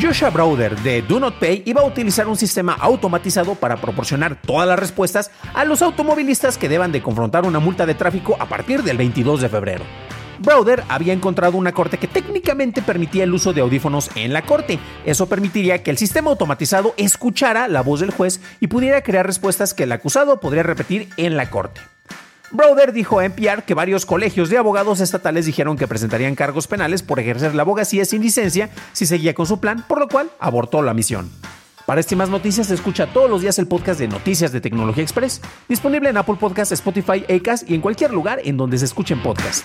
Joshua Browder de Do Not Pay iba a utilizar un sistema automatizado para proporcionar todas las respuestas a los automovilistas que deban de confrontar una multa de tráfico a partir del 22 de febrero. Browder había encontrado una corte que técnicamente permitía el uso de audífonos en la corte. Eso permitiría que el sistema automatizado escuchara la voz del juez y pudiera crear respuestas que el acusado podría repetir en la corte. Browder dijo a NPR que varios colegios de abogados estatales dijeron que presentarían cargos penales por ejercer la abogacía sin licencia si seguía con su plan, por lo cual abortó la misión. Para este más noticias, escucha todos los días el podcast de Noticias de Tecnología Express, disponible en Apple Podcasts, Spotify, Acast y en cualquier lugar en donde se escuchen podcasts.